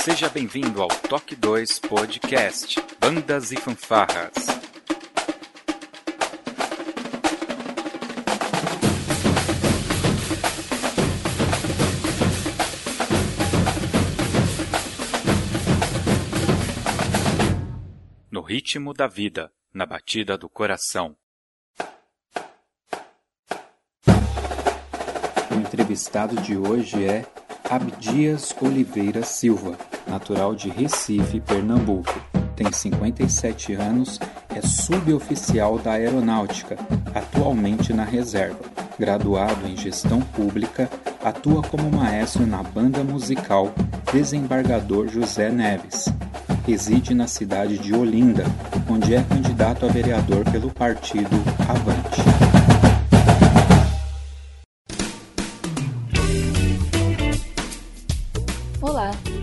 Seja bem-vindo ao Toque 2 Podcast Bandas e Fanfarras. No ritmo da vida, na batida do coração. O entrevistado de hoje é Abdias Oliveira Silva, natural de Recife, Pernambuco. Tem 57 anos, é suboficial da Aeronáutica, atualmente na reserva. Graduado em Gestão Pública, atua como maestro na banda musical Desembargador José Neves. Reside na cidade de Olinda, onde é candidato a vereador pelo partido Avante.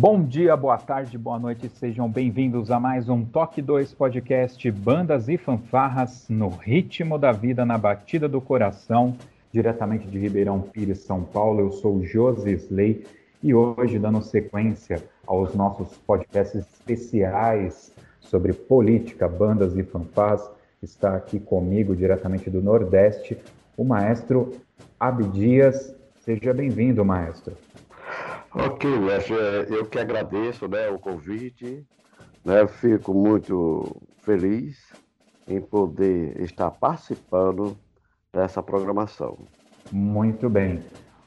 Bom dia, boa tarde, boa noite, sejam bem-vindos a mais um Toque 2 podcast Bandas e Fanfarras no ritmo da vida, na batida do coração, diretamente de Ribeirão Pires, São Paulo. Eu sou Josi Slay e hoje, dando sequência aos nossos podcasts especiais sobre política, bandas e fanfarras, está aqui comigo, diretamente do Nordeste, o maestro Abdias. Seja bem-vindo, maestro. Ok, mestre, eu que agradeço né, o convite, né, fico muito feliz em poder estar participando dessa programação. Muito bem.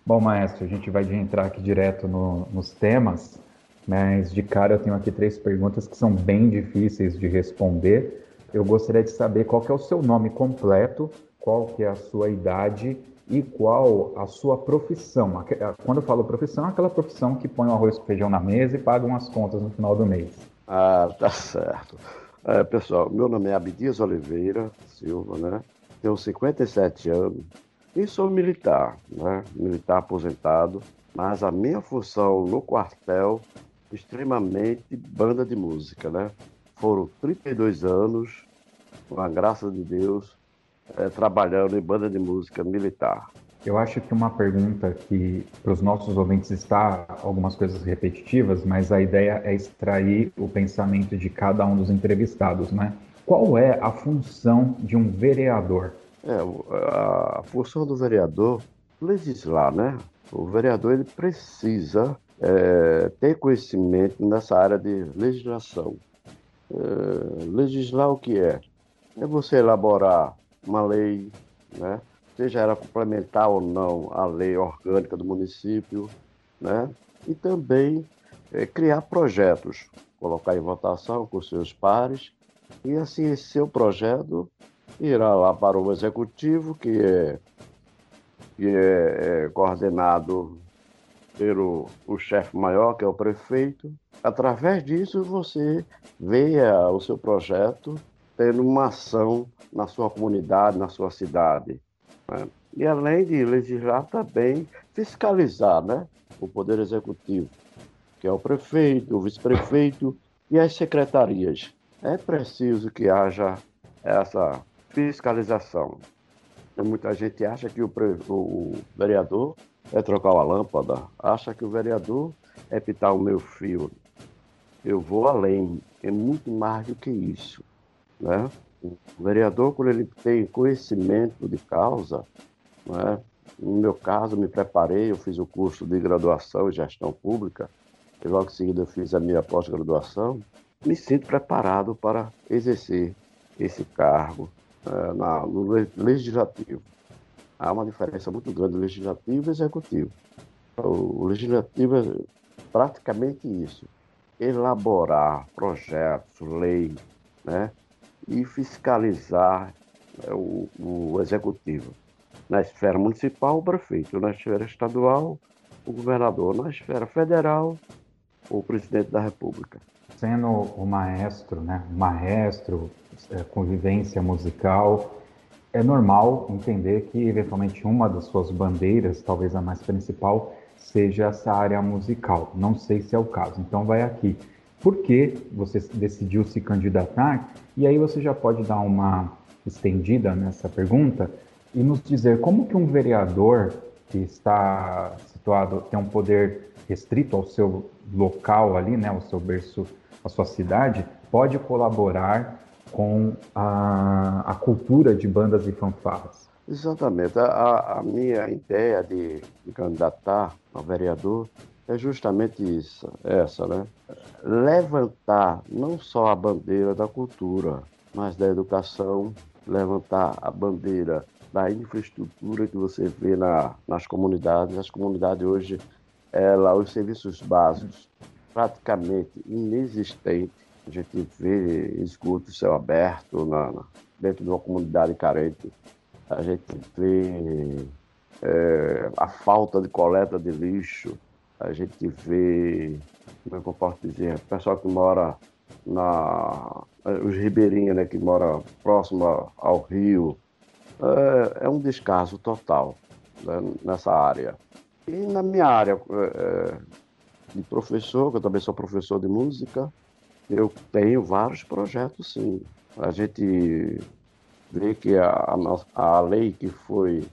Bom, maestro, a gente vai entrar aqui direto no, nos temas, mas de cara eu tenho aqui três perguntas que são bem difíceis de responder. Eu gostaria de saber qual é o seu nome completo, qual que é a sua idade e qual a sua profissão. Quando eu falo profissão, é aquela profissão que põe o arroz e feijão na mesa e paga umas contas no final do mês. Ah, tá certo. É, pessoal, meu nome é Abdias Oliveira Silva, né? Tenho 57 anos e sou militar, né? Militar aposentado, mas a minha função no quartel, extremamente banda de música, né? Foram 32 anos, com a graça de Deus, é, trabalhando em banda de música militar. Eu acho que uma pergunta que para os nossos ouvintes está algumas coisas repetitivas, mas a ideia é extrair o pensamento de cada um dos entrevistados, né? Qual é a função de um vereador? É, a função do vereador legislar, né? O vereador ele precisa é, ter conhecimento nessa área de legislação. É, legislar o que é? É você elaborar uma lei, né? seja ela complementar ou não a lei orgânica do município, né? e também é, criar projetos, colocar em votação com seus pares, e assim esse seu projeto irá lá para o executivo, que é, que é, é coordenado pelo o chefe maior, que é o prefeito. Através disso, você vê o seu projeto tendo uma ação na sua comunidade, na sua cidade. Né? E além de legislar, também fiscalizar né? o Poder Executivo, que é o prefeito, o vice-prefeito e as secretarias. É preciso que haja essa fiscalização. Muita gente acha que o, pre... o vereador é trocar uma lâmpada, acha que o vereador é pitar o meu fio. Eu vou além, é muito mais do que isso. Né? O vereador, quando ele tem conhecimento de causa, né? no meu caso, me preparei, eu fiz o curso de graduação em gestão pública, e logo em seguida eu fiz a minha pós-graduação, me sinto preparado para exercer esse cargo uh, na, no legislativo. Há uma diferença muito grande legislativo e executivo. O legislativo é praticamente isso: elaborar projetos, lei, né? E fiscalizar é, o, o executivo. Na esfera municipal, o prefeito, na esfera estadual, o governador, na esfera federal, o presidente da República. Sendo o maestro, né, maestro, é, convivência musical, é normal entender que eventualmente uma das suas bandeiras, talvez a mais principal, seja essa área musical. Não sei se é o caso. Então vai aqui. Por que você decidiu se candidatar? E aí você já pode dar uma estendida nessa pergunta e nos dizer como que um vereador que está situado, tem um poder restrito ao seu local ali, né, ao seu berço, à sua cidade, pode colaborar com a, a cultura de bandas e fanfarras. Exatamente. A, a minha ideia de, candidatar a vereador é justamente isso, essa, né? Levantar não só a bandeira da cultura, mas da educação, levantar a bandeira da infraestrutura que você vê na, nas comunidades. As comunidades hoje, ela, os serviços básicos praticamente inexistentes. A gente vê esgoto céu aberto na, na, dentro de uma comunidade carente. A gente vê é, a falta de coleta de lixo. A gente vê, como é que eu posso dizer, pessoal que mora na os ribeirinhos, né, que mora próximo ao rio, é, é um descaso total né, nessa área. E na minha área é, de professor, que eu também sou professor de música, eu tenho vários projetos, sim. A gente vê que a, a, a lei que foi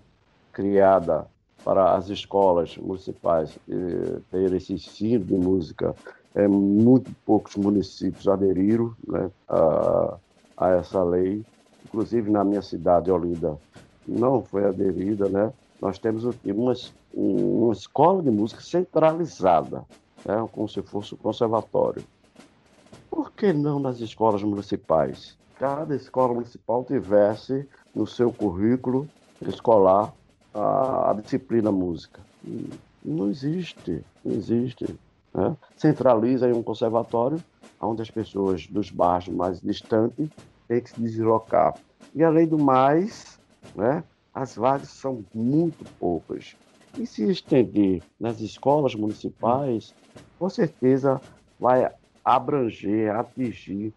criada para as escolas municipais eh, ter esse ensino de música, é, muito poucos municípios aderiram né, a, a essa lei inclusive na minha cidade, Olinda, não foi aderida, né? Nós temos uma, uma escola de música centralizada, né? como se fosse um conservatório. Por que não nas escolas municipais? Cada escola municipal tivesse no seu currículo escolar a, a disciplina música. Não existe, não existe. Né? Centraliza em um conservatório, onde as pessoas dos bairros mais distantes tem que se deslocar. E além do mais, né, as vagas são muito poucas. E se estender nas escolas municipais, com certeza vai abranger, atingir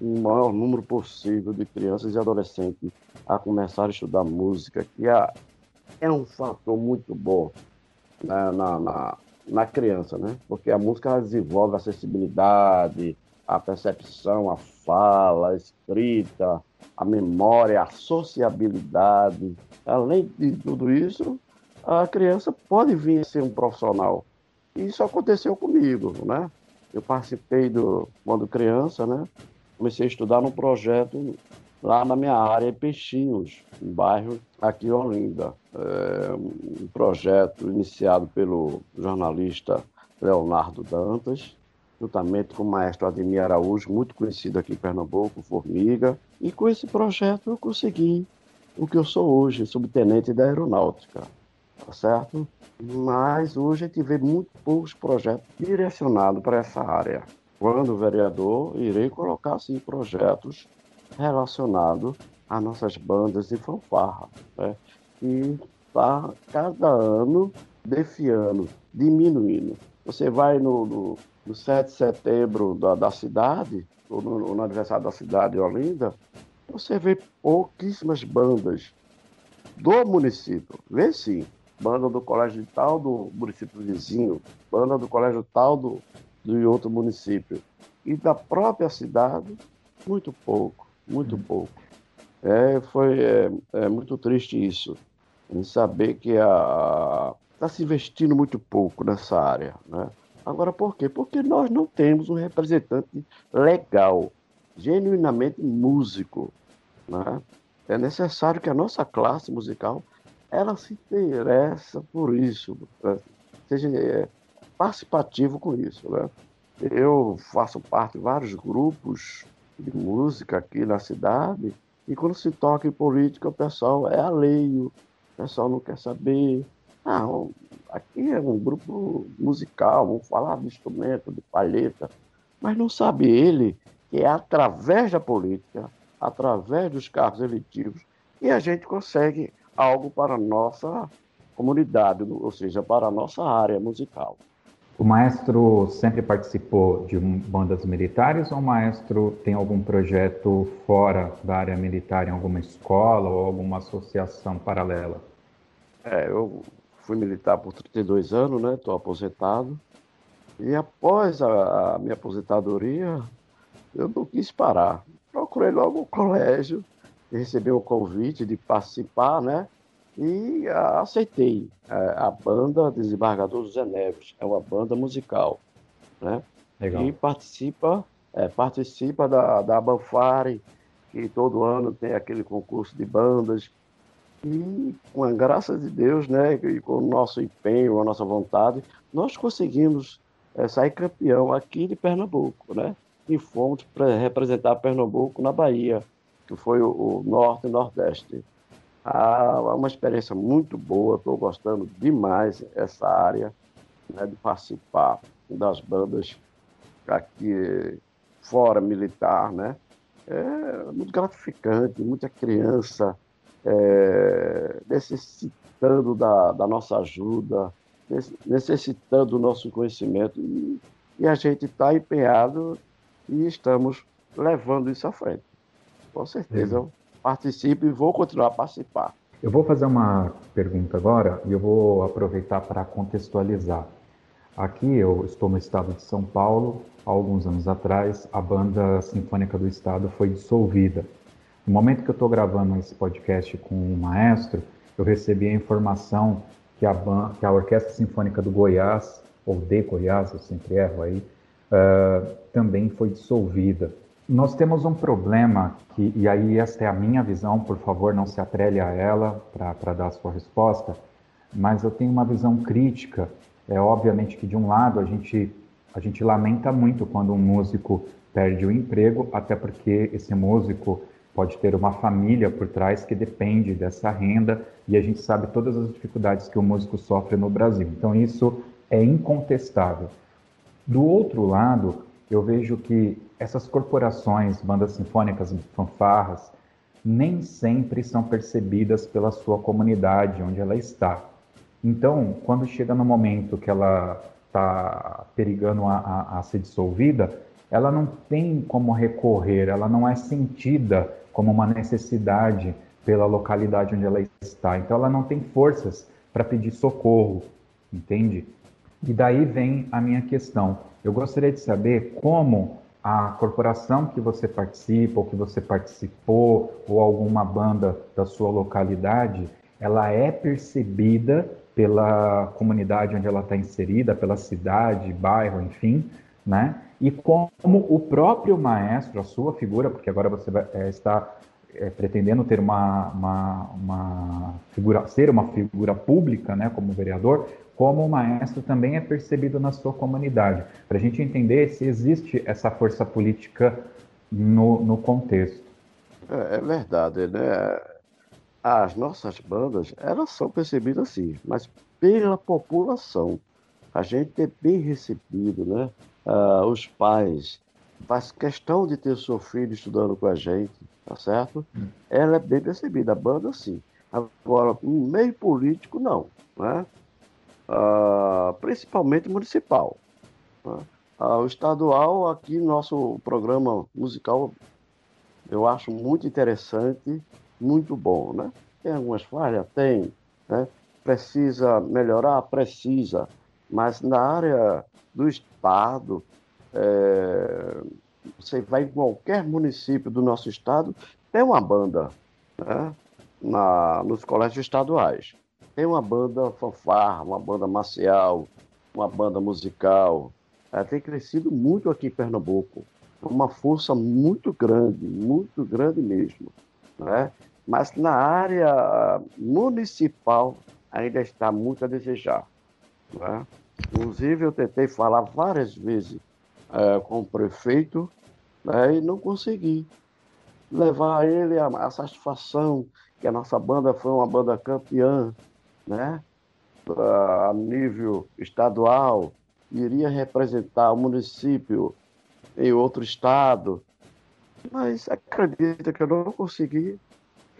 o maior número possível de crianças e adolescentes a começar a estudar música, que é, é um fator muito bom na, na, na, na criança, né? Porque a música desenvolve a acessibilidade, a percepção, a fala, a escrita, a memória, a sociabilidade. Além de tudo isso, a criança pode vir a ser um profissional. Isso aconteceu comigo, né? Eu participei do quando criança, né? Comecei a estudar num projeto lá na minha área em Peixinhos, um bairro aqui em Olinda. É um projeto iniciado pelo jornalista Leonardo Dantas, juntamente com o maestro Ademir Araújo, muito conhecido aqui em Pernambuco, Formiga. E com esse projeto eu consegui o que eu sou hoje, subtenente da aeronáutica, tá certo? Mas hoje a gente vê muito poucos projetos direcionados para essa área. Quando vereador, irei colocar sim projetos relacionados às nossas bandas de fanfarra, né? E está cada ano defiando, diminuindo. Você vai no, no, no 7 de setembro da, da cidade, ou no, no, aniversário da cidade de Olinda, você vê pouquíssimas bandas do município. Vê sim, banda do colégio tal do município vizinho, banda do colégio tal do, do outro município. E da própria cidade, muito pouco, muito pouco. É, foi é, é muito triste isso, em saber que está se investindo muito pouco nessa área. Né? Agora, por quê? Porque nós não temos um representante legal, genuinamente músico. Né? É necessário que a nossa classe musical ela se interessa por isso, né? seja é, participativo com isso. Né? Eu faço parte de vários grupos de música aqui na cidade, e quando se toca em política, o pessoal é alheio, o pessoal não quer saber. Ah, aqui é um grupo musical, vamos falar de instrumento, de palheta, mas não sabe ele que é através da política, através dos cargos eletivos, que a gente consegue algo para a nossa comunidade, ou seja, para a nossa área musical. O maestro sempre participou de bandas militares ou o maestro tem algum projeto fora da área militar, em alguma escola ou alguma associação paralela? É, eu fui militar por 32 anos, né? Estou aposentado. E após a, a, minha aposentadoria, eu não quis parar. Procurei logo o colégio, recebi o convite de participar, né? E aceitei a, a banda Desembargador Zé Neves, é uma banda musical, né? Legal. E participa, é, participa da, da Banfare, que todo ano tem aquele concurso de bandas, e com a graça de Deus, né, e com o nosso empenho, a nossa vontade, nós conseguimos é, sair campeão aqui de Pernambuco, né? E fomos para representar Pernambuco na Bahia, que foi o, o Norte e Nordeste. Ah, uma experiência muito boa, estou gostando demais essa área né, de participar das bandas aqui fora militar, né? É muito gratificante, muita criança é, necessitando da, da, nossa ajuda, necessitando do nosso conhecimento e, e a gente está empenhado e estamos levando isso à frente. Com certeza, participo e vou continuar a participar. Eu vou fazer uma pergunta agora e eu vou aproveitar para contextualizar. Aqui eu estou no estado de São Paulo. Há alguns anos atrás, a Banda Sinfônica do Estado foi dissolvida. No momento que eu estou gravando esse podcast com o maestro, eu recebi a informação que a, que a Orquestra Sinfônica do Goiás, ou de Goiás, eu sempre erro aí, uh, também foi dissolvida. Nós temos um problema, que, e aí esta é a minha visão, por favor, não se atrele a ela para dar a sua resposta, mas eu tenho uma visão crítica. É obviamente que, de um lado, a gente, a gente lamenta muito quando um músico perde o emprego, até porque esse músico pode ter uma família por trás que depende dessa renda e a gente sabe todas as dificuldades que o músico sofre no Brasil. Então, isso é incontestável. Do outro lado, eu vejo que essas corporações, bandas sinfônicas, fanfarras, nem sempre são percebidas pela sua comunidade onde ela está. Então, quando chega no momento que ela está perigando a, a, a, ser dissolvida, ela não tem como recorrer, ela não é sentida como uma necessidade pela localidade onde ela está. Então, ela não tem forças para pedir socorro, entende? E daí vem a minha questão. Eu gostaria de saber como a corporação que você participa, ou que você participou, ou alguma banda da sua localidade, ela é percebida pela comunidade onde ela está inserida, pela cidade, bairro, enfim, né? E como o próprio maestro, a sua figura, porque agora você vai, é, está é, pretendendo ter uma, uma, uma, figura, ser uma figura pública, né, como vereador, como o maestro também é percebido na sua comunidade, para a gente entender se existe essa força política no, no contexto. É, é, verdade, né? As nossas bandas, elas são percebidas assim, mas pela população. A gente é bem recebido, né? Ah, os pais faz questão de ter seu filho estudando com a gente, tá certo? Hum. Ela é bem percebida, a banda sim. Agora, no meio político, não, né? Uh, principalmente municipal. Uh, o estadual, aqui, nosso programa musical, eu acho muito interessante, muito bom, né? Tem algumas falhas? Tem, né? Precisa melhorar? Precisa. Mas na área do Estado, é, você vai em qualquer município do nosso estado, tem uma banda né? Na, nos colégios estaduais. Tem uma banda fanfarra, uma banda marcial, uma banda musical. Ela tem crescido muito aqui em Pernambuco. Uma força muito grande, muito grande mesmo. Né? Mas na área municipal ainda está muito a desejar. Né? Inclusive, eu tentei falar várias vezes é, com o prefeito né, e não consegui levar a ele a, a, satisfação que a nossa banda foi uma banda campeã, né, a nível estadual, iria representar o município em outro estado, mas acredita que eu não consegui,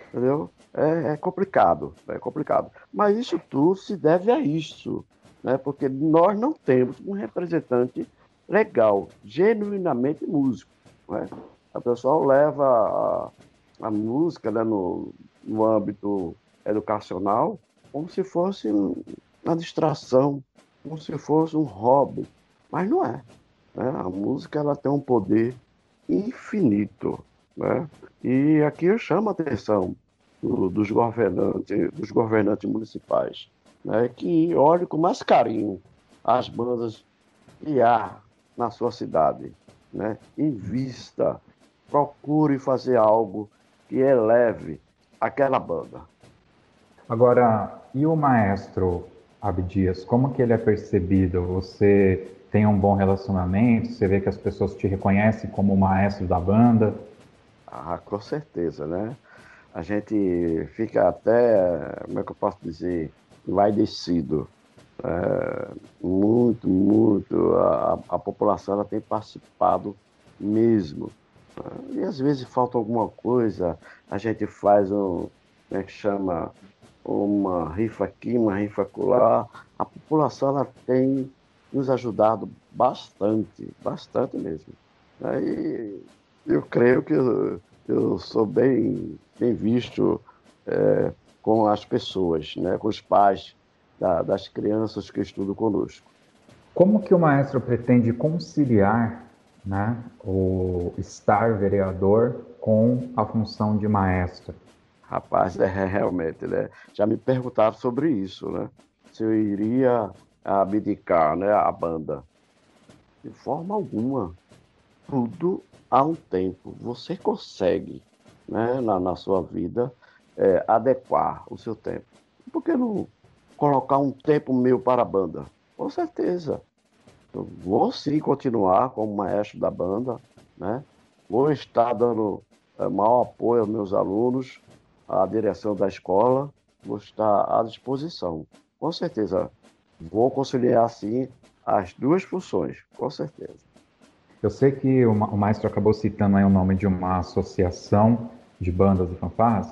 entendeu? É, é complicado, é complicado. Mas isso tudo se deve a isso, né? Porque nós não temos um representante legal, genuinamente músico. Né? A pessoa leva a, a música né, no, no âmbito educacional como se fosse uma distração, como se fosse um hobby, mas não é. Né? A música ela tem um poder infinito, né? E aqui eu chamo a atenção do, dos governantes, dos governantes municipais, né? Que olhem com mais carinho as bandas que há na sua cidade, né? Invista, procure fazer algo que eleve aquela banda. Agora, e o maestro Abdias, como que ele é percebido? Você tem um bom relacionamento? Você vê que as pessoas te reconhecem como o maestro da banda? Ah, com certeza, né? A gente fica até, como é que eu posso dizer, envaidecido. É, muito, muito. A, a população ela tem participado mesmo. E às vezes falta alguma coisa, a gente faz um, como é que chama, uma rifa aqui, uma rifa acolá. A população ela tem nos ajudado bastante, bastante mesmo. Aí eu creio que eu, eu sou bem, bem visto é, com as pessoas, né, com os pais da, das crianças que estudam conosco. Como que o maestro pretende conciliar né, o estar vereador com a função de maestro? Rapaz, é realmente, né? Já me perguntaram sobre isso, né? Se eu iria abdicar, né, a banda. De forma alguma. Tudo há um tempo. Você consegue, né, na, na sua vida, é, adequar o seu tempo. Por que não colocar um tempo meu para a banda? Com certeza. Eu vou sim continuar como maestro da banda, né? Vou estar dando é, maior apoio aos meus alunos, à direção da escola, vou estar à disposição. Com certeza, vou conciliar sim as duas funções, com certeza. Eu sei que o, maestro acabou citando aí o nome de uma associação de bandas e fanfarras,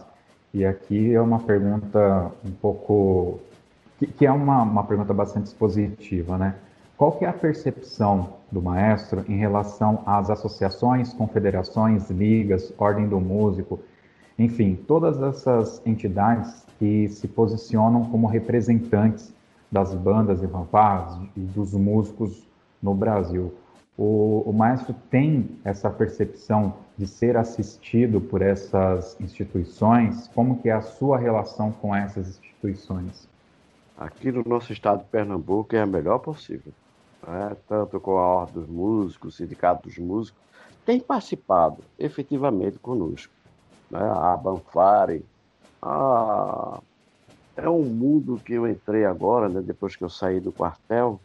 e aqui é uma pergunta um pouco. que, que é uma, uma pergunta bastante expositiva, né? Qual que é a percepção do maestro em relação às associações, confederações, ligas, ordem do músico, enfim, todas essas entidades que se posicionam como representantes das bandas e fanfarras e dos músicos no Brasil. O, o, maestro tem essa percepção de ser assistido por essas instituições? Como que é a sua relação com essas instituições? Aqui no nosso estado de Pernambuco é a melhor possível né, tanto com a Ordem dos Músicos, o Sindicato dos Músicos, tem participado efetivamente conosco. Né, a Banfare, a... é um mundo que eu entrei agora, né, depois que eu saí do quartel,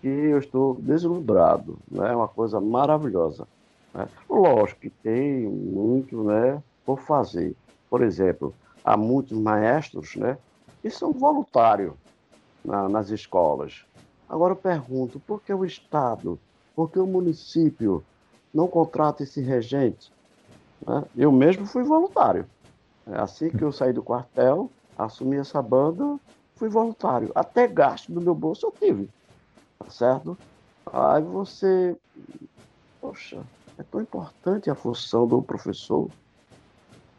que eu estou deslumbrado, né, é uma coisa maravilhosa. Né? Lógico que tem muito né, por fazer. Por exemplo, há muitos maestros né, que são voluntários na, nas escolas. Agora eu pergunto, por que o Estado, por que o município não contrata esse regente? Né? Eu mesmo fui voluntário. É assim que eu saí do quartel, assumi essa banda, fui voluntário. Até gasto do meu bolso eu tive. Tá certo? Aí você. Poxa, é tão importante a função do professor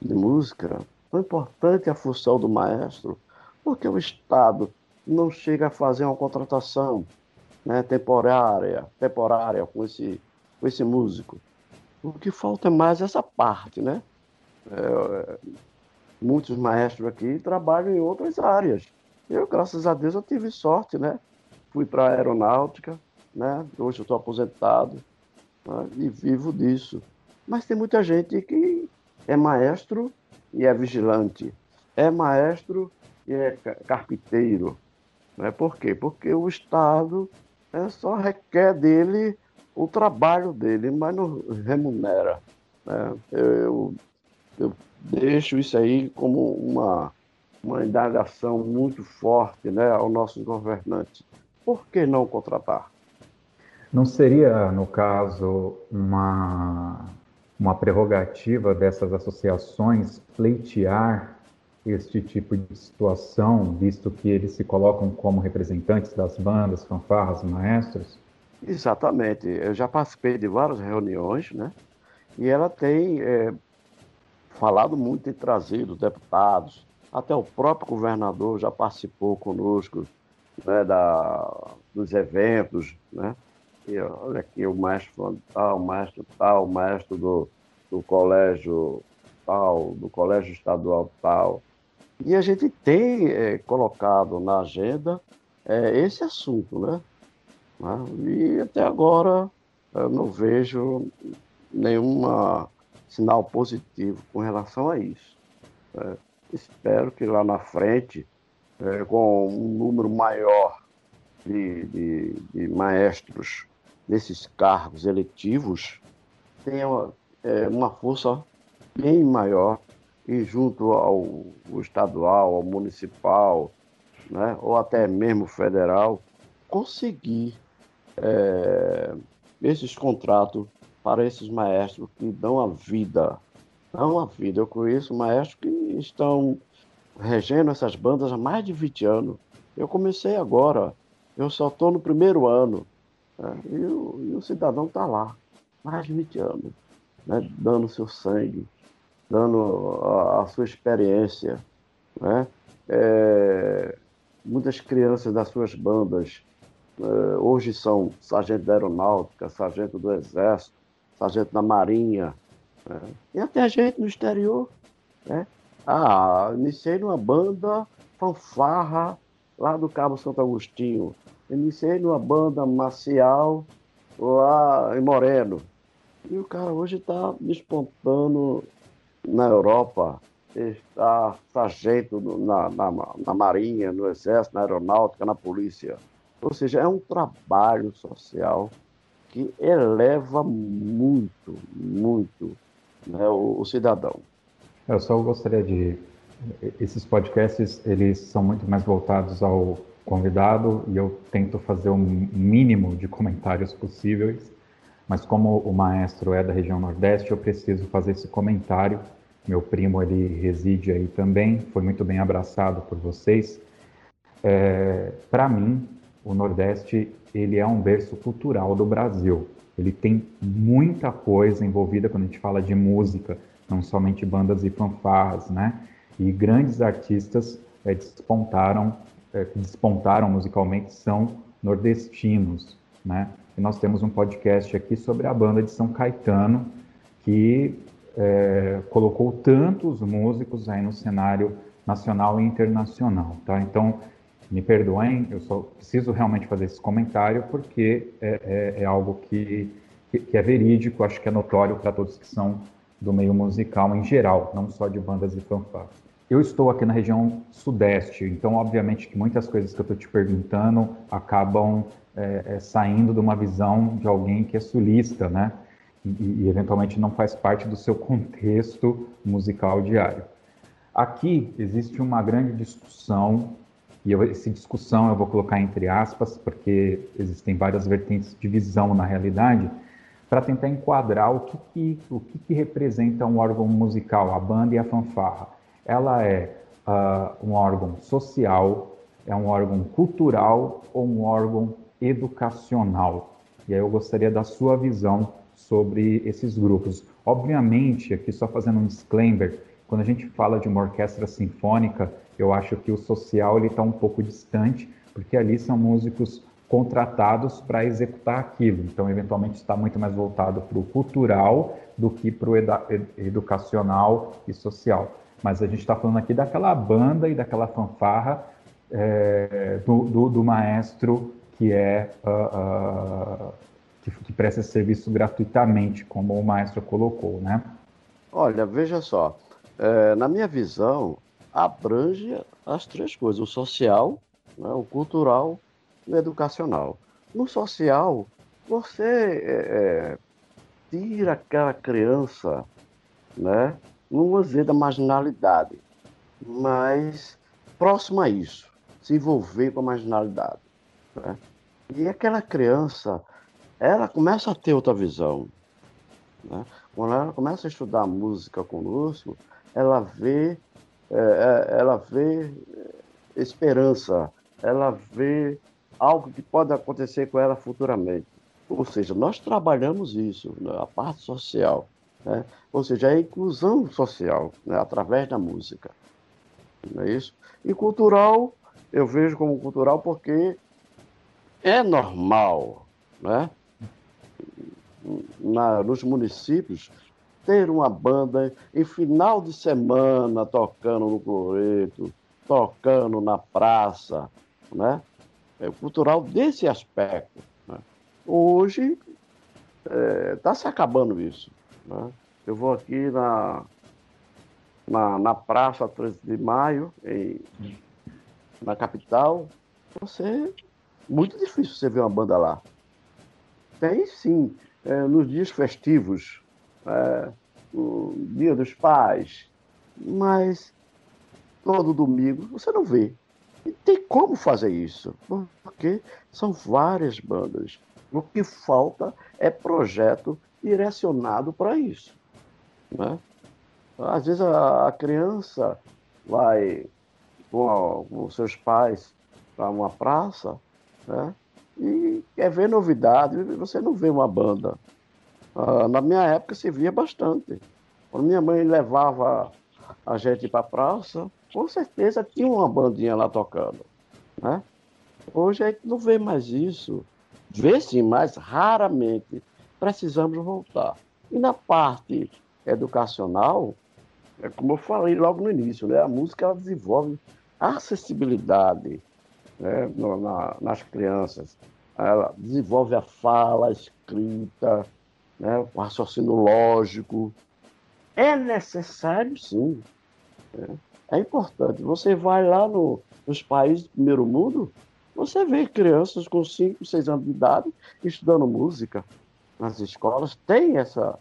de música, tão importante a função do maestro, porque o Estado não chega a fazer uma contratação né, temporária, temporária com esse, com esse músico. O que falta é mais essa parte, né? É, muitos maestros aqui trabalham em outras áreas. Eu, graças a Deus, eu tive sorte, né? Fui para a aeronáutica, né? Hoje eu estou aposentado né? e vivo disso. Mas tem muita gente que é maestro e é vigilante, é maestro e é carpinteiro, Né? Por quê? Porque o Estado é, só requer dele o trabalho dele, mas não remunera. Né? Eu, eu deixo isso aí como uma, uma indagação muito forte né, aos nossos governantes. Por que não contratar? Não seria, no caso, uma, uma prerrogativa dessas associações pleitear este tipo de situação, visto que eles se colocam como representantes das bandas, fanfarras, maestros? Exatamente. Eu já participei de várias reuniões, né? E ela tem é, falado muito em trazer os deputados, até o próprio governador já participou conosco né, da, dos eventos, né? E olha aqui o maestro tal, o maestro tal, o maestro do, do colégio tal, do colégio estadual tal. E a gente tem é, colocado na agenda é, esse assunto, né? Né? E até agora eu não vejo nenhum sinal positivo com relação a isso. É, espero que lá na frente, é, com um número maior de, de, de maestros nesses cargos eletivos, tenha uma, é, uma força bem maior e junto ao, ao estadual, ao municipal, né, ou até mesmo federal, conseguir é, esses contratos para esses maestros que dão a vida. Dão a vida. Eu conheço maestros que estão regendo essas bandas há mais de 20 anos. Eu comecei agora, eu só estou no primeiro ano. Né, e, o, e, o, cidadão está lá, mais de 20 anos, né, dando seu sangue, dando a, a sua experiência. Né? É, muitas crianças das suas bandas hoje são sargento da aeronáutica, sargento do exército, sargento da marinha, né? e até gente no exterior. Né? Ah, iniciei numa banda fanfarra lá do Cabo Santo Agostinho. Iniciei numa banda marcial lá em Moreno. E o cara hoje está despontando na Europa, está sargento na, na, na Marinha, no Exército, na Aeronáutica, na Polícia. Ou seja, é um trabalho social que eleva muito, muito né, o, o cidadão. Eu só gostaria de esses podcasts eles são muito mais voltados ao convidado e eu tento fazer o mínimo de comentários possíveis mas como o maestro é da região Nordeste, eu preciso fazer esse comentário. Meu primo, ele reside aí também, foi muito bem abraçado por vocês. É, Para mim, o Nordeste, ele é um berço cultural do Brasil. Ele tem muita coisa envolvida quando a gente fala de música, não somente bandas e fanfarras, né? E grandes artistas é, despontaram, é, despontaram musicalmente são nordestinos, né? E nós temos um podcast aqui sobre a banda de São Caetano, que é, colocou tantos músicos aí no cenário nacional e internacional, tá? Então, me perdoem, eu só preciso realmente fazer esse comentário porque é, é, é algo que, que, que, é verídico, acho que é notório para todos que são do meio musical em geral, não só de bandas e fanfarras. Eu estou aqui na região sudeste, então obviamente que muitas coisas que eu estou te perguntando acabam é, é, saindo de uma visão de alguém que é sulista, né? E, e, eventualmente não faz parte do seu contexto musical diário. Aqui existe uma grande discussão, e eu, essa discussão eu vou colocar entre aspas, porque existem várias vertentes de visão na realidade, para tentar enquadrar o que, que o que, que, representa um órgão musical, a banda e a fanfarra. Ela é uh, um órgão social, é um órgão cultural ou um órgão educacional. E aí eu gostaria da sua visão sobre esses grupos. Obviamente, aqui só fazendo um disclaimer, quando a gente fala de uma orquestra sinfônica, eu acho que o social ele está um pouco distante, porque ali são músicos contratados para executar aquilo. Então, eventualmente, está muito mais voltado para o cultural do que para o educacional e social. Mas a gente está falando aqui daquela banda e daquela fanfarra é, do, do, do maestro que é uh, uh, que, que, presta serviço gratuitamente, como o maestro colocou, né? Olha, veja só, é, na minha visão, abrange as três coisas: o social, né? o cultural e o educacional. No social, você é, é, tira aquela criança, né? não vou dizer da marginalidade, mas próximo a isso, se envolver com a marginalidade. Né? E aquela criança, ela começa a ter outra visão. Né? Quando ela começa a estudar música conosco, ela vê, é, é ela vê esperança, ela vê algo que pode acontecer com ela futuramente. Ou seja, nós trabalhamos isso, né, a parte social, né? ou seja, a inclusão social né? através da música. Não é isso? E cultural, eu vejo como cultural porque é normal, né? Na, nos municípios, ter uma banda em final de semana tocando no Cloreto, tocando na praça, né? É cultural desse aspecto. Né? Hoje está é, tá se acabando isso. Né? Eu vou aqui na, na, na Praça 13 de Maio, em, na capital, você. Muito difícil você ver uma banda lá. Tem sim, é, nos dias festivos, é, no Dia dos Pais, mas todo domingo você não vê. E tem como fazer isso, porque são várias bandas. O que falta é projeto direcionado para isso. Né? Às vezes a, a criança vai com, com seus pais para uma praça né? e quer ver novidade, você não vê uma banda. Ah, na minha época se via bastante. Quando minha mãe levava a gente para a praça, com certeza tinha uma bandinha lá tocando. Né? Hoje a gente não vê mais isso. Vê sim, mas raramente. Precisamos voltar. E na parte educacional, é como eu falei logo no início, né? a música ela desenvolve acessibilidade né? No, na, nas crianças. Ela desenvolve a fala, a escrita, né? o raciocínio lógico. É necessário, sim. Né? É importante. Você vai lá no, nos países do primeiro mundo, você vê crianças com 5, 6 anos de idade estudando música nas escolas. Tem essa,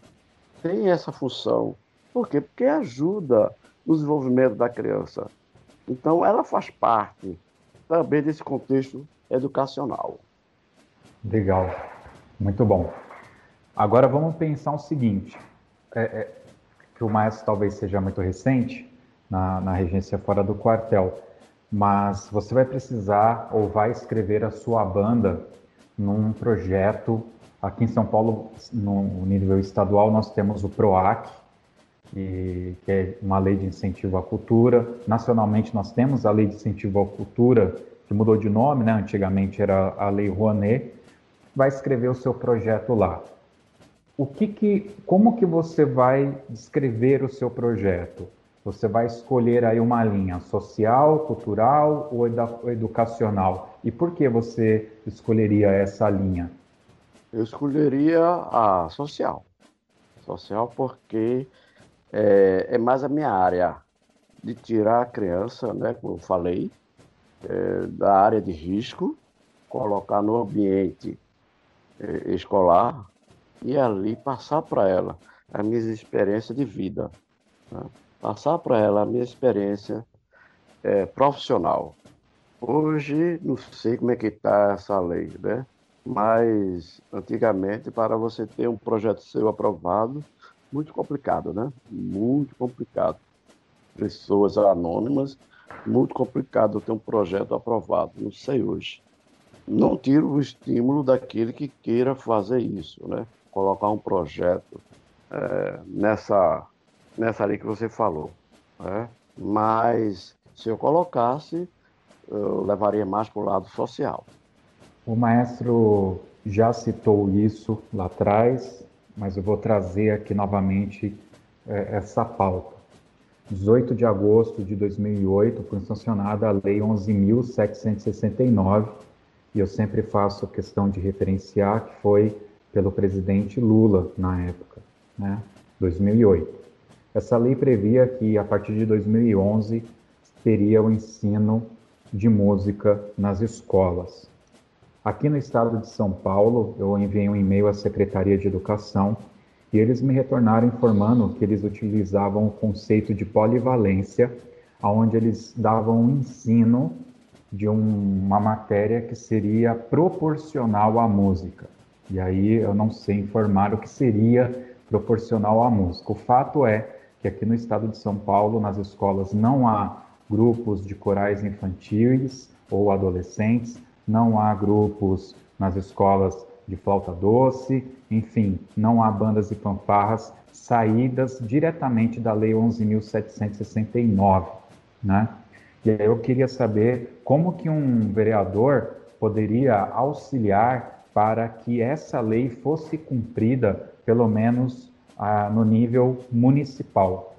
tem essa função. Por quê? Porque ajuda no desenvolvimento da criança. Então, ela faz parte também desse contexto educacional. Legal, muito bom. Agora vamos pensar o seguinte: é, é, que o maestro talvez seja muito recente, na, na regência fora do quartel. Mas você vai precisar ou vai escrever a sua banda num projeto. Aqui em São Paulo, no nível estadual, nós temos o PROAC, que, é uma lei de incentivo à cultura. Nacionalmente, nós temos a lei de incentivo à cultura, que mudou de nome, né? antigamente era a Lei Rouanet. Vai escrever o seu projeto lá. O que que, como que você vai descrever o seu projeto? Você vai escolher aí uma linha social, cultural ou educacional. E por que você escolheria essa linha? Eu escolheria a social. Social porque é, é mais a minha área de tirar a criança, né, como eu falei, é, da área de risco, colocar no ambiente é, escolar e ali passar para ela as minhas experiências de vida. Né? passar para ela a minha experiência é, profissional. Hoje, não sei como é que está essa lei, né? Mas, antigamente, para você ter um projeto seu aprovado, muito complicado, né? Muito complicado. Pessoas anônimas, muito complicado ter um projeto aprovado. Não sei hoje. Não tiro o estímulo daquele que queira fazer isso, né? Colocar um projeto é, nessa nessa ali que você falou. Né? Mas se eu colocasse, eu levaria mais para o lado social. O maestro já citou isso lá atrás, mas eu vou trazer aqui novamente é, essa pauta. 18 de agosto de 2008 foi sancionada a Lei 11.769, e eu sempre faço questão de referenciar que foi pelo presidente Lula na época, né? 2008. Essa lei previa que a partir de 2011 teria o ensino de música nas escolas. Aqui no estado de São Paulo, eu enviei um e-mail à Secretaria de Educação e eles me retornaram informando que eles utilizavam o conceito de polivalência, onde eles davam um ensino de um, uma matéria que seria proporcional à música. E aí eu não sei informar o que seria proporcional à música. O fato é que aqui no estado de São Paulo, nas escolas, não há grupos de corais infantis ou adolescentes, não há grupos nas escolas de flauta doce, enfim, não há bandas e fanfarras saídas diretamente da Lei 11.769, né? E aí eu queria saber como que um vereador poderia auxiliar para que essa lei fosse cumprida, pelo menos ah, no nível municipal.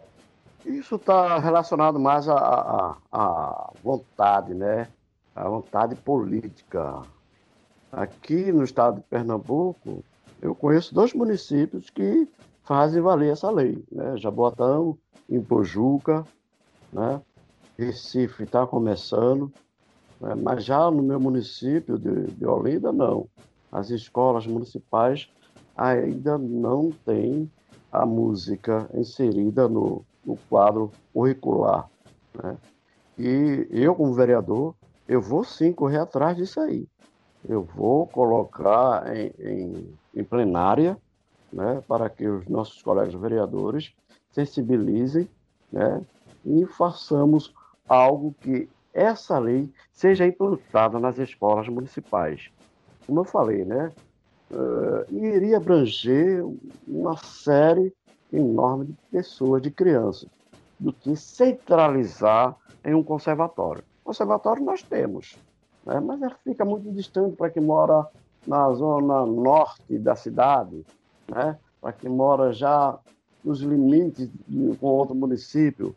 Isso está relacionado mais à, à, vontade, né? A vontade política. Aqui no estado de Pernambuco, eu conheço dois municípios que fazem valer essa lei, né? Jaboatão, Impojuca, né? Recife está começando, né? mas já no meu município de, de Olinda, não. As escolas municipais ainda não têm a música inserida no, no quadro curricular. Né? E eu, como vereador, eu vou sim correr atrás disso aí. Eu vou colocar em, em, em plenária né, para que os nossos colegas vereadores sensibilizem né, e façamos algo que essa lei seja implantada nas escolas municipais. Como eu falei, né, uh, iria abranger uma série enorme de pessoas, de crianças, do que centralizar em um conservatório. Conservatório nós temos, né? mas fica muito distante para quem mora na zona norte da cidade, né? para quem mora já nos limites de, com outro município,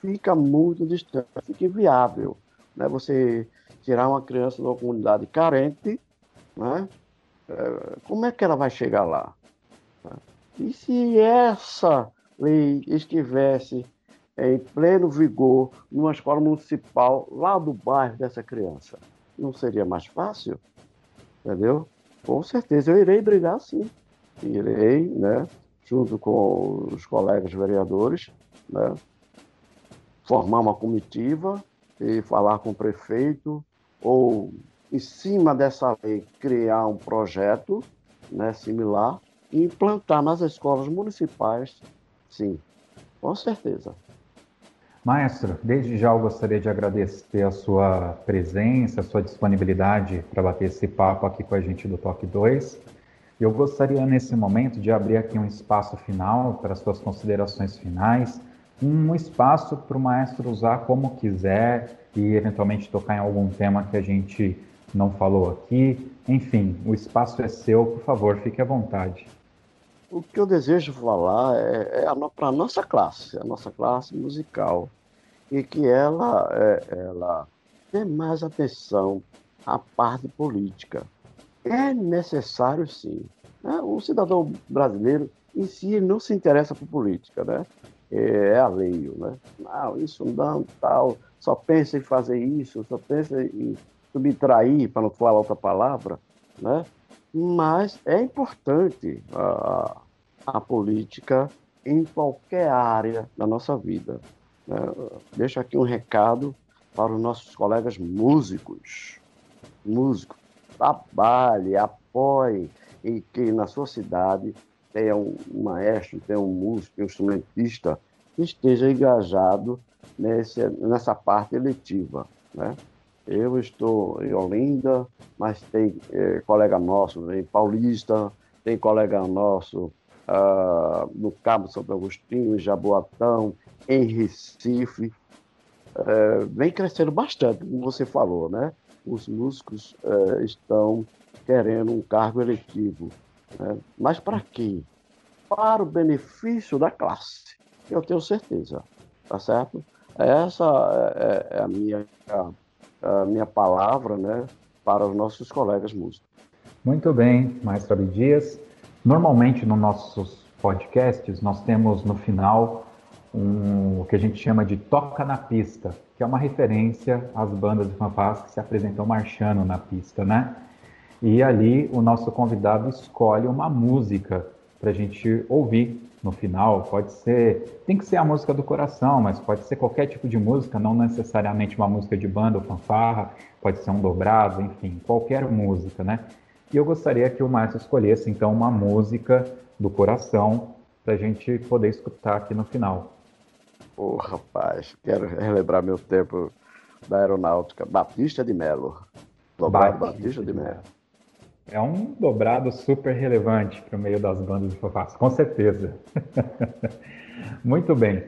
fica muito distante, fica inviável. Né? Você tirar uma criança de uma comunidade carente, né? É, como é que ela vai chegar lá? E se essa lei estivesse em pleno vigor numa escola municipal lá do bairro dessa criança, não seria mais fácil? Entendeu? Com certeza eu irei brigar sim. Irei, né, junto com os colegas vereadores, né, formar uma comitiva e falar com o prefeito ou em cima dessa lei criar um projeto né, similar e implantar nas escolas municipais, sim, com certeza. Maestro, desde já eu gostaria de agradecer a sua presença, a sua disponibilidade para bater esse papo aqui com a gente do Toque 2. Eu gostaria, nesse momento, de abrir aqui um espaço final para as suas considerações finais, um espaço para o maestro usar como quiser e, eventualmente, tocar em algum tema que a gente não falou aqui. Enfim, o espaço é seu, por favor, fique à vontade. O que eu desejo falar é, é para a nossa classe, a nossa classe musical, e que ela, é, ela dê mais atenção à parte política. É necessário, sim. Né? O cidadão brasileiro, em si, não se interessa por política, né? É, é alheio, né? Não, isso não, tal, só pensa em fazer isso, só pensa em subtrair, para não falar outra palavra, né? mas é importante a, a política em qualquer área da nossa vida. Né? Deixo aqui um recado para os nossos colegas músicos. Músicos, trabalhe, apoie e que na sua cidade tenha um maestro, tenha um músico, um instrumentista que esteja engajado nesse, nessa parte eletiva. Né? Eu estou em Olinda, mas tem é, colega nosso em Paulista, tem colega nosso uh, no Cabo Santo Agostinho, em Jaboatão, em Recife. Uh, vem crescendo bastante, como você falou, né? Os músicos uh, estão querendo um cargo eletivo. Né? Mas para quê? Para o benefício da classe, eu tenho certeza, tá certo? Essa é, é, é a minha a minha palavra né, para os nossos colegas músicos. Muito bem, Maestro Abdias. Normalmente nos nossos podcasts nós temos no final um, o que a gente chama de toca na pista, que é uma referência às bandas de fanfarras que se apresentam marchando na pista, né? E ali o nosso convidado escolhe uma música para a gente ouvir no final. Pode ser, tem que ser a música do coração, mas pode ser qualquer tipo de música, não necessariamente uma música de banda ou fanfarra, pode ser um dobrado, enfim, qualquer música, né? E eu gostaria que o Márcio escolhesse então uma música do coração para a gente poder escutar aqui no final. Ô oh, rapaz, quero relembrar meu tempo da aeronáutica. Batista de Melo. Dobrado Batista, Batista de, de Melo. É um dobrado super relevante para o meio das bandas de fanfarras, com certeza. muito bem.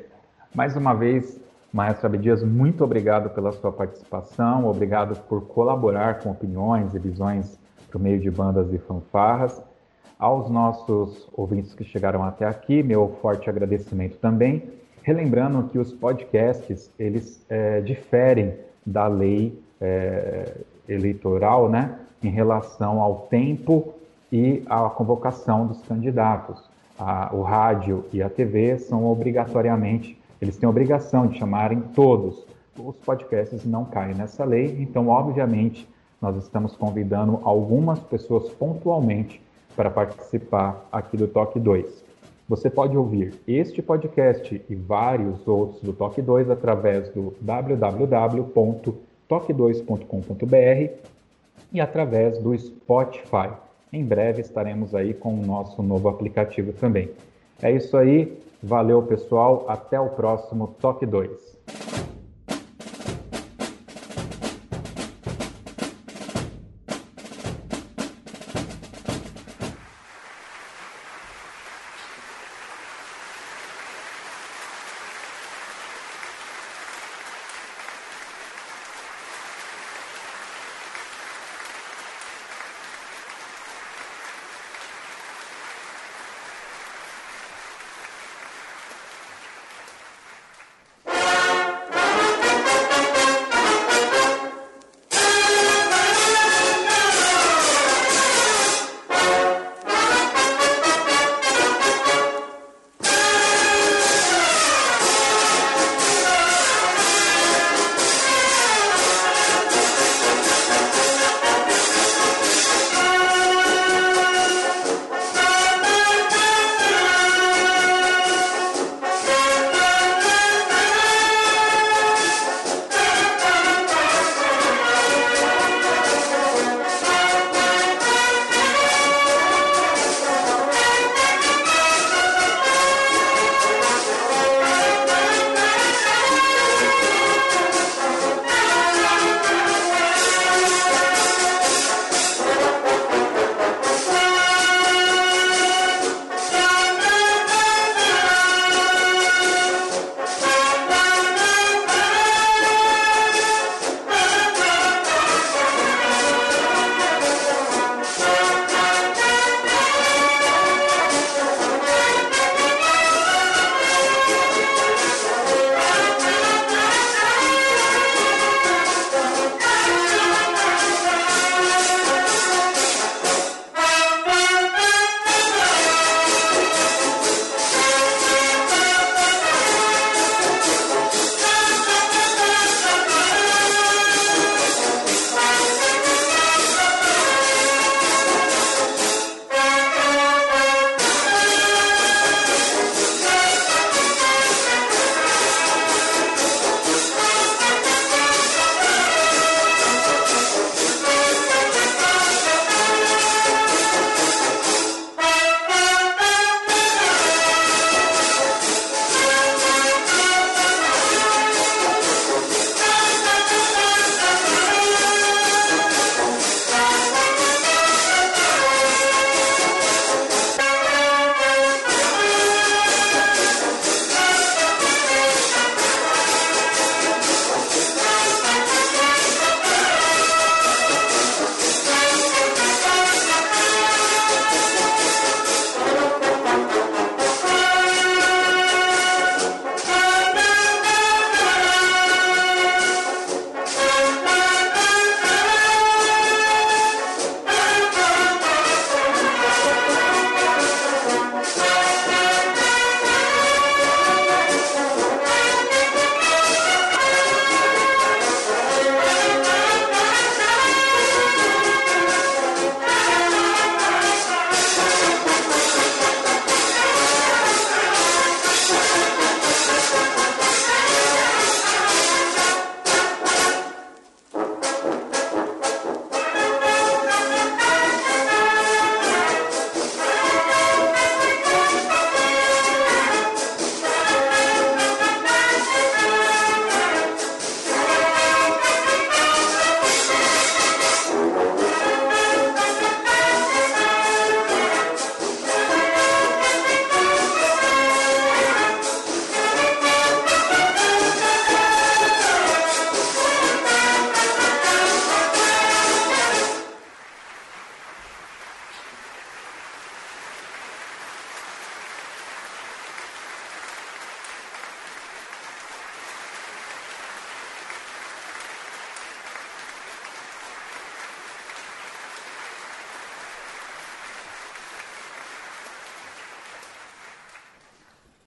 Mais uma vez, Maestro Abdias, muito obrigado pela sua participação, obrigado por colaborar com opiniões e visões para o meio de bandas e fanfarras. Aos nossos ouvintes que chegaram até aqui, meu forte agradecimento também. Relembrando que os podcasts, eles é, diferem da lei é, eleitoral, né? Em relação ao tempo e à convocação dos candidatos. A, o rádio e a TV são obrigatoriamente, eles têm obrigação de chamarem todos. Os podcasts não caem nessa lei, então, obviamente, nós estamos convidando algumas pessoas pontualmente para participar aqui do Toque 2. Você pode ouvir este podcast e vários outros do Toque 2 através do www.toque2.com.br e através do Spotify. Em breve estaremos aí com o nosso novo aplicativo também. É isso aí, valeu pessoal, até o próximo Toque 2.